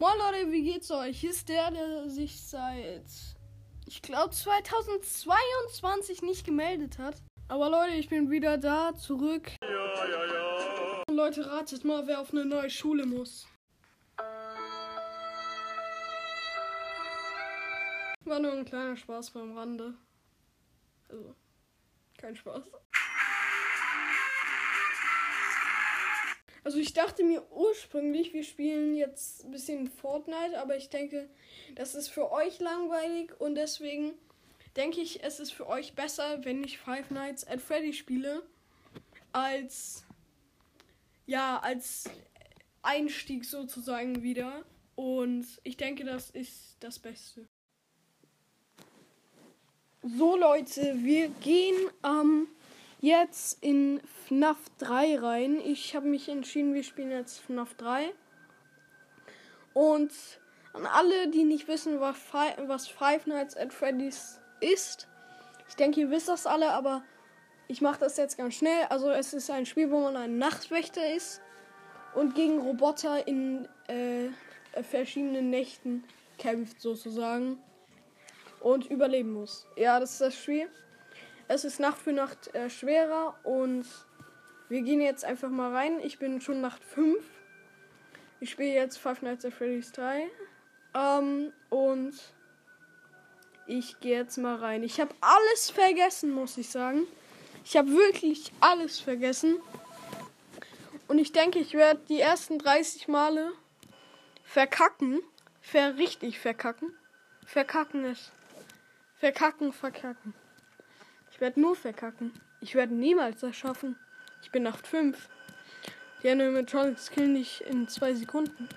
Moin Leute, wie geht's euch? Hier ist der, der sich seit, ich glaube, 2022 nicht gemeldet hat. Aber Leute, ich bin wieder da, zurück. Ja, ja, ja. Und Leute, ratet mal, wer auf eine neue Schule muss. War nur ein kleiner Spaß beim Rande. Also, kein Spaß. Also ich dachte mir ursprünglich, wir spielen jetzt ein bisschen Fortnite, aber ich denke, das ist für euch langweilig und deswegen denke ich, es ist für euch besser, wenn ich Five Nights at Freddy spiele, als ja, als Einstieg sozusagen wieder. Und ich denke, das ist das Beste. So Leute, wir gehen am ähm, jetzt in FNAF 3 rein. Ich habe mich entschieden, wir spielen jetzt FNAF 3. Und an alle, die nicht wissen, was Five, was Five Nights at Freddy's ist. Ich denke, ihr wisst das alle, aber ich mache das jetzt ganz schnell. Also es ist ein Spiel, wo man ein Nachtwächter ist und gegen Roboter in äh, verschiedenen Nächten kämpft sozusagen und überleben muss. Ja, das ist das Spiel. Es ist Nacht für Nacht äh, schwerer und wir gehen jetzt einfach mal rein. Ich bin schon Nacht 5. Ich spiele jetzt Five Nights at Freddy's 3. Ähm, und ich gehe jetzt mal rein. Ich habe alles vergessen, muss ich sagen. Ich habe wirklich alles vergessen. Und ich denke, ich werde die ersten 30 Male verkacken. Ver richtig verkacken. Verkacken ist. Verkacken, verkacken. Ich werde nur verkacken. Ich werde niemals das schaffen. Ich bin Nacht 5. Die Animatronics killen dich in zwei Sekunden.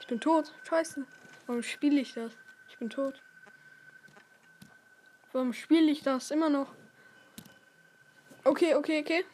Ich bin tot. Scheiße. Warum spiele ich das? Ich bin tot. Warum spiele ich das immer noch? Okay, okay, okay.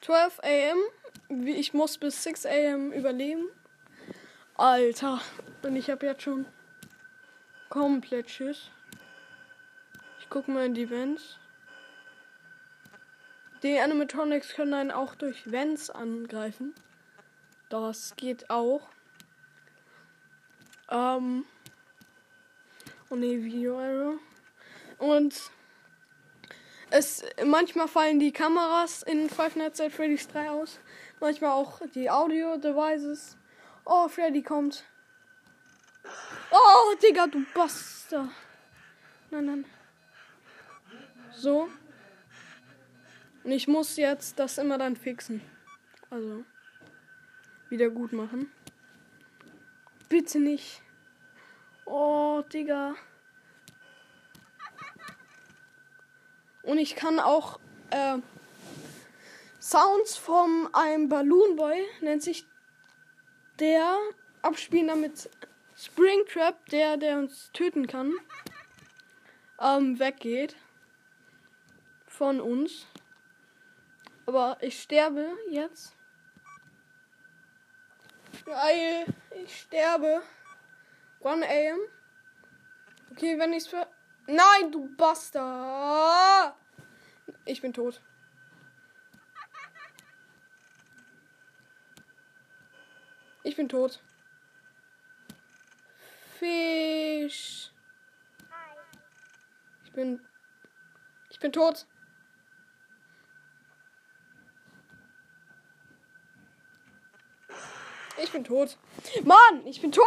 12 am. Ich muss bis 6 am überleben. Alter. Und ich habe jetzt schon komplett Schiss guck mal in die Vents. Die Animatronics können einen auch durch Vents angreifen. Das geht auch. Ähm. Oh ne, Video Error. Und es manchmal fallen die Kameras in Five Nights at Freddy's 3 aus. Manchmal auch die Audio Devices. Oh, Freddy kommt. Oh, Digga, du Bastard. Nein, nein. So. Und ich muss jetzt das immer dann fixen. Also. Wieder gut machen. Bitte nicht. Oh, Digga. Und ich kann auch äh, Sounds von einem Balloon Boy, nennt sich der, abspielen, damit Springtrap, der, der uns töten kann, ähm, weggeht von uns. Aber ich sterbe jetzt. Geil, ich sterbe. 1 AM. Okay, wenn ich's für. Nein, du Bastard! Ich bin tot. Ich bin tot. Fisch. Ich bin. Ich bin tot. Ich bin tot. Mann, ich bin tot.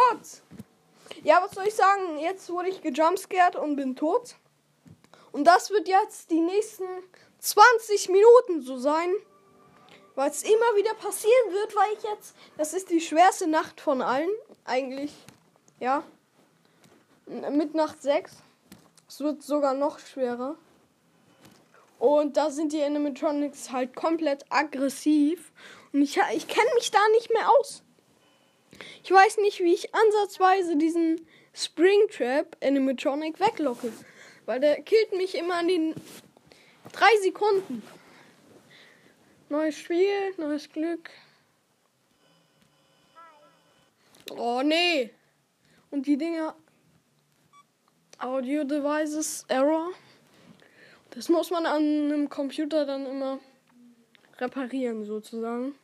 Ja, was soll ich sagen? Jetzt wurde ich gejumpscared und bin tot. Und das wird jetzt die nächsten 20 Minuten so sein. Weil es immer wieder passieren wird, weil ich jetzt. Das ist die schwerste Nacht von allen. Eigentlich. Ja. Mit Nacht 6. Es wird sogar noch schwerer. Und da sind die Animatronics halt komplett aggressiv. Und ich, ich kenne mich da nicht mehr aus. Ich weiß nicht, wie ich ansatzweise diesen Springtrap Animatronic weglocke. Weil der killt mich immer an den drei Sekunden. Neues Spiel, neues Glück. Oh nee. Und die Dinger. Audio Devices Error. Das muss man an einem Computer dann immer reparieren, sozusagen.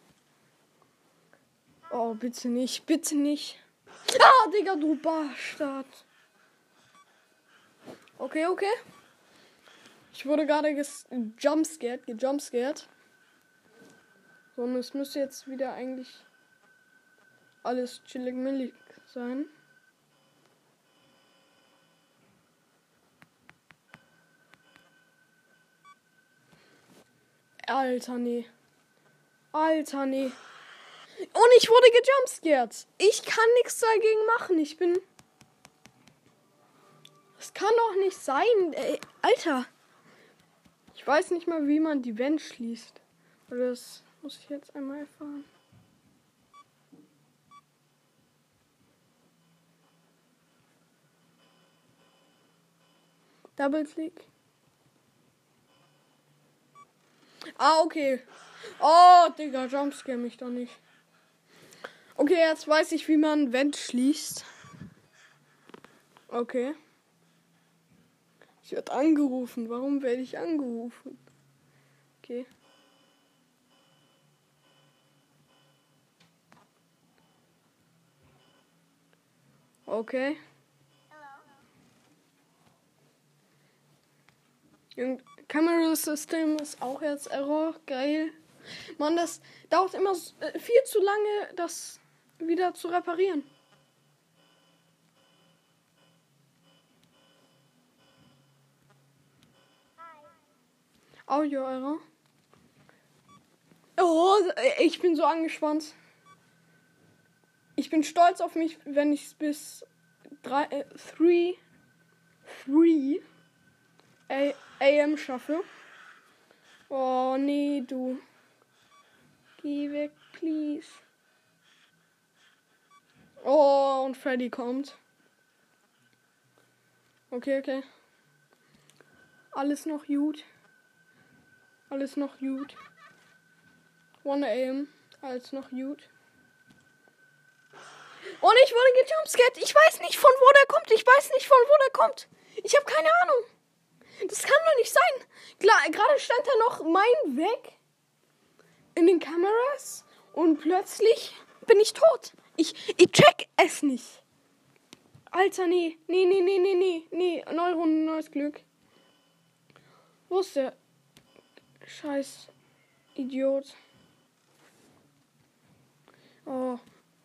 Oh, bitte nicht, bitte nicht. Ah, Digga, du Bastard. Okay, okay. Ich wurde gerade gejumpscared, gejumpscared. So, und es müsste jetzt wieder eigentlich alles chillig millig sein. Alter, nee. Alter, nee. Und ich wurde gejumpscared. Ich kann nichts dagegen machen. Ich bin. Das kann doch nicht sein. Ey, Alter. Ich weiß nicht mal, wie man die Wand schließt. Das muss ich jetzt einmal erfahren. Double Click. Ah, okay. Oh, Digga, jumpscare mich doch nicht. Okay, jetzt weiß ich, wie man Vent schließt. Okay. Ich werde angerufen. Warum werde ich angerufen? Okay. Okay. Und Camera System ist auch jetzt Error. Geil. Mann, das dauert immer äh, viel zu lange, das wieder zu reparieren. Audio Error. Oh, ich bin so angespannt. Ich bin stolz auf mich, wenn ich es bis 3 äh, 3 3 AM schaffe. Oh nee, du. Geh weg, please. Oh, und Freddy kommt. Okay, okay. Alles noch gut. Alles noch gut. 1 AM. Alles noch gut. Und ich wurde gejumpscared. Ich weiß nicht, von wo der kommt. Ich weiß nicht, von wo der kommt. Ich habe keine Ahnung. Das kann doch nicht sein. Gerade stand da noch mein Weg in den Kameras und plötzlich bin ich tot. Ich, ich check es nicht. Alter, nee. Nee, nee, nee, nee, nee. Nee, neue Runde, neues Glück. Wo ist der scheiß Idiot? Oh.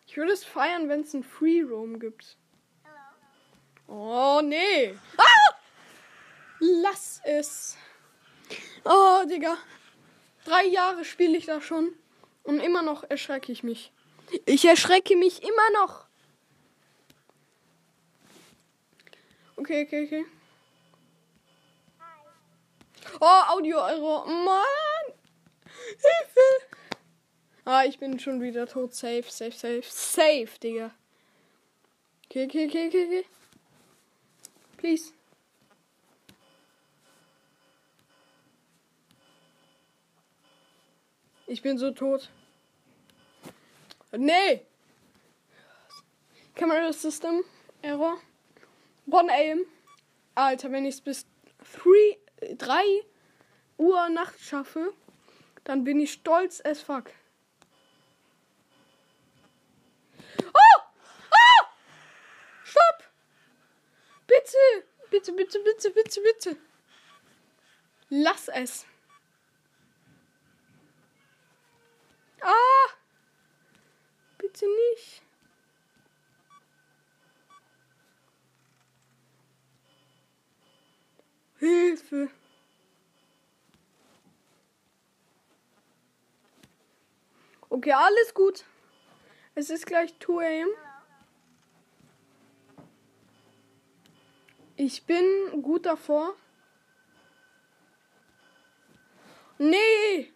Ich würde es feiern, wenn es ein Free Roam gibt. Oh, nee. Ah! Lass es. Oh, Digga. Drei Jahre spiele ich da schon. Und immer noch erschrecke ich mich. Ich erschrecke mich immer noch. Okay, okay, okay. Oh, Audio-Euro. Mann. Hilfe. Ah, ich bin schon wieder tot. Safe, safe, safe. Safe, Digga. Okay, okay, okay, okay, okay. Please. Ich bin so tot. Nee! Camera System Error. One aim. Alter, wenn ich es bis 3 Uhr Nacht schaffe, dann bin ich stolz as fuck. Oh! Oh! Stopp! Bitte! Bitte, bitte, bitte, bitte, bitte. Lass es. Ah! Bitte nicht. Hilfe. Okay, alles gut. Es ist gleich 2 am. Ich bin gut davor. Nee!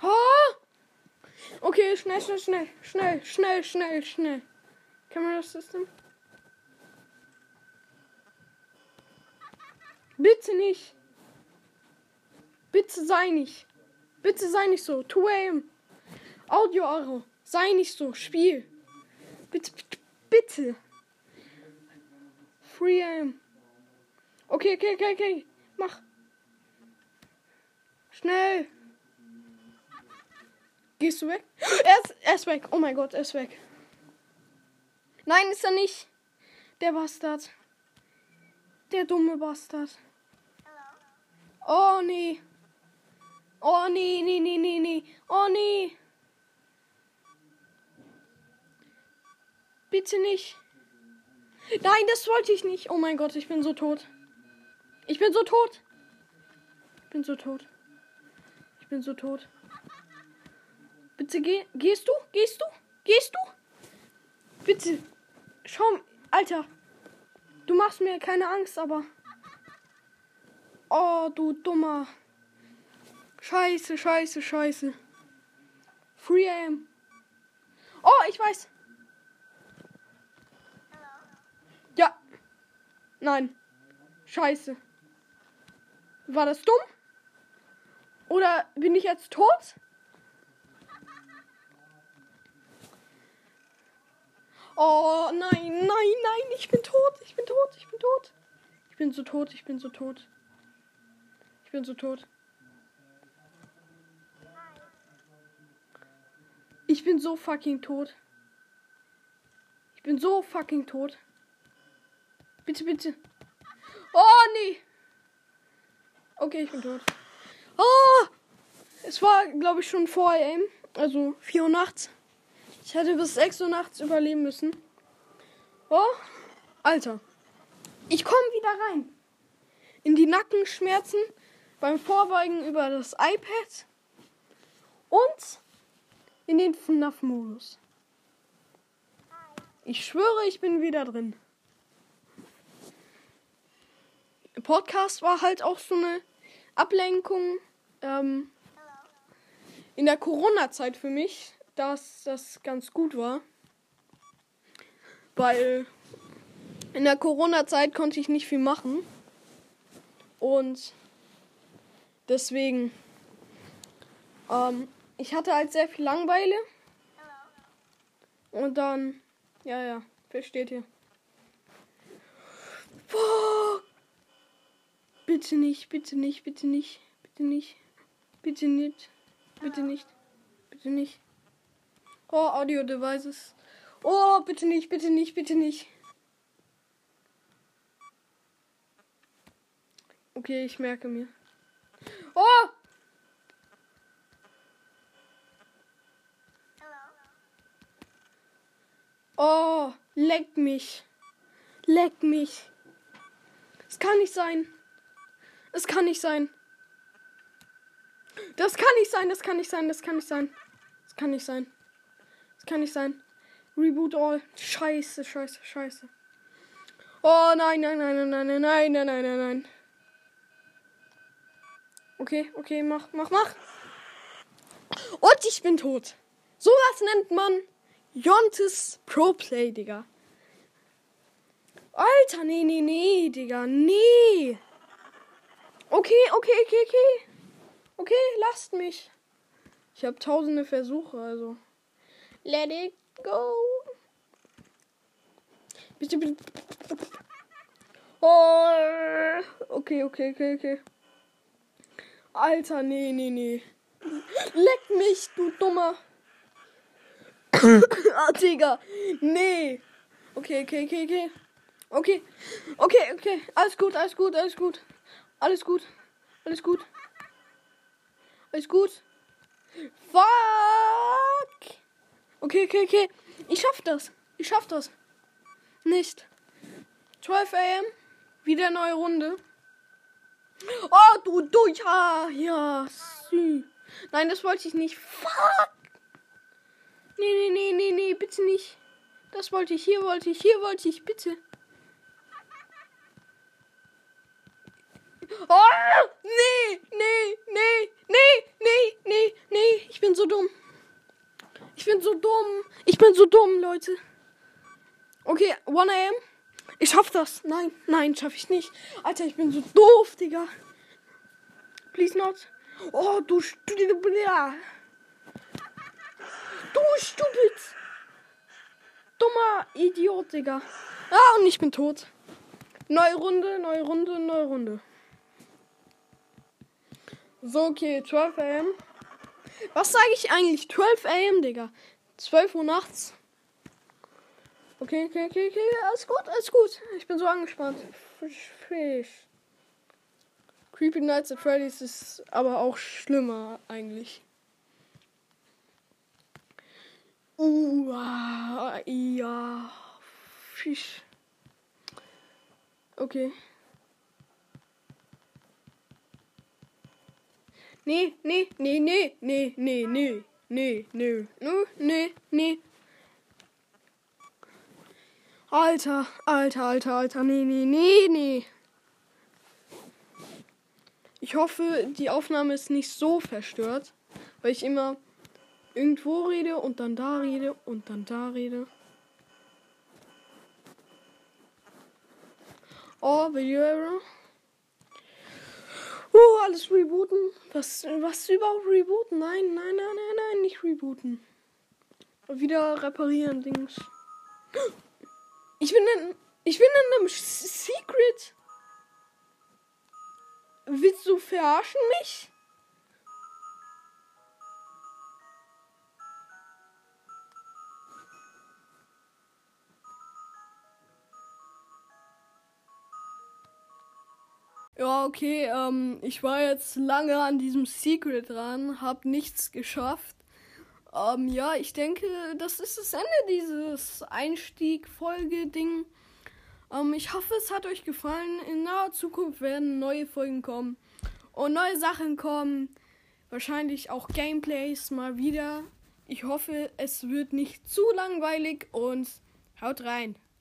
Oh! Okay, schnell, schnell, schnell, schnell, schnell, schnell, schnell. Camera System. Bitte nicht. Bitte sei nicht. Bitte sei nicht so. 2 am. Audio Euro. Sei nicht so. Spiel. Bitte, bitte, bitte. 3 am. Okay, okay, okay, okay. Mach. Schnell. Gehst du weg? Er ist, er ist weg. Oh mein Gott, er ist weg. Nein, ist er nicht. Der Bastard. Der dumme Bastard. Oh nee. Oh nee, nee, nee, nee, nee. Oh nee. Bitte nicht. Nein, das wollte ich nicht. Oh mein Gott, ich bin so tot. Ich bin so tot. Ich bin so tot. Ich bin so tot. Bitte geh. Gehst du? Gehst du? Gehst du? Bitte. Schau. Alter. Du machst mir keine Angst, aber. Oh, du dummer. Scheiße, scheiße, scheiße. 3 am. Oh, ich weiß. Ja. Nein. Scheiße. War das dumm? Oder bin ich jetzt tot? Oh nein, nein, nein, ich bin tot, ich bin tot, ich bin tot. Ich bin so tot, ich bin so tot. Ich bin so tot. Ich bin so fucking tot. Ich bin so fucking tot. Bitte, bitte. Oh nee. Okay, ich bin tot. Oh! Es war, glaube ich, schon vor AM. Also 4 Uhr nachts. Ich hätte bis 6 Uhr nachts überleben müssen. Oh, Alter. Ich komme wieder rein. In die Nackenschmerzen beim Vorbeugen über das iPad und in den FNAF-Modus. Ich schwöre, ich bin wieder drin. Podcast war halt auch so eine Ablenkung ähm, in der Corona-Zeit für mich dass das ganz gut war. Weil in der Corona-Zeit konnte ich nicht viel machen. Und deswegen, ähm, ich hatte halt sehr viel Langweile. Und dann, ja, ja, versteht ihr. Boah. Bitte nicht, bitte nicht, bitte nicht, bitte nicht, bitte nicht, bitte nicht, bitte nicht. Oh, Audio Devices. Oh, bitte nicht, bitte nicht, bitte nicht. Okay, ich merke mir. Oh! Oh, leck mich. Leck mich. Es kann nicht sein. Es kann nicht sein. Das kann nicht sein, das kann nicht sein, das kann nicht sein. Das kann nicht sein. Das kann nicht sein. Reboot all. Scheiße, scheiße, scheiße. Oh nein, nein, nein, nein, nein, nein, nein, nein, nein, nein. Okay, okay, mach, mach, mach. Und ich bin tot. Sowas nennt man Jontes Pro Play, Digga. Alter, nee, nee, nee, Digga, nee. Okay, okay, okay, okay. Okay, lasst mich. Ich habe tausende Versuche, also. Let it go. Bitte, bitte. Oh. Okay, okay, okay, okay. Alter, nee, nee, nee. Leck mich, du dummer. ah, Digga. Nee. Okay, okay, okay, okay. Okay. Okay, okay. Alles gut, alles gut, alles gut. Alles gut. Alles gut. Alles gut. Fuck. Okay, okay, okay. Ich schaff das. Ich schaff das. Nicht. 12 am. Wieder neue Runde. Oh, du, du, ja, ja. Sü. Nein, das wollte ich nicht. Fuck. Nee, nee, nee, nee, nee, bitte nicht. Das wollte ich, hier wollte ich, hier wollte ich, bitte. Oh, nee, nee, nee, nee, nee, nee, nee. Ich bin so dumm. Ich bin so dumm. Ich bin so dumm, Leute. Okay, 1 am. Ich schaff das. Nein, nein, schaff ich nicht. Alter, ich bin so doof, Digga. Please not. Oh, du stupid. Du stupid. Dummer Idiot, Digga. Ah, und ich bin tot. Neue Runde, neue Runde, neue Runde. So, okay, 12 am. Was sage ich eigentlich? 12 am, Digga. 12 Uhr nachts. Okay, okay, okay, okay. Alles gut, alles gut. Ich bin so angespannt. Fisch, Fisch. Creepy Nights at Freddy's ist aber auch schlimmer eigentlich. Uh, ja. Fisch. Okay. Nee, nee, nee, nee, nee, nee, nee, nee, nee, nee, nee, nee. Alter, alter, alter, alter, nee, nee, nee, nee. Ich hoffe, die Aufnahme ist nicht so verstört, weil ich immer irgendwo rede und dann da rede und dann da rede. Oh, Video Error. Oh, alles rebooten. Was, was überhaupt rebooten? Nein, nein, nein, nein, nein, nicht rebooten. Wieder reparieren, Dings. Ich bin in, ich bin in einem Secret. Willst du verarschen mich? Ja, okay, ähm, ich war jetzt lange an diesem Secret dran, hab nichts geschafft. Ähm, ja, ich denke, das ist das Ende dieses Einstieg-Folge-Ding. Ähm, ich hoffe, es hat euch gefallen. In naher Zukunft werden neue Folgen kommen und neue Sachen kommen. Wahrscheinlich auch Gameplays mal wieder. Ich hoffe, es wird nicht zu langweilig und haut rein.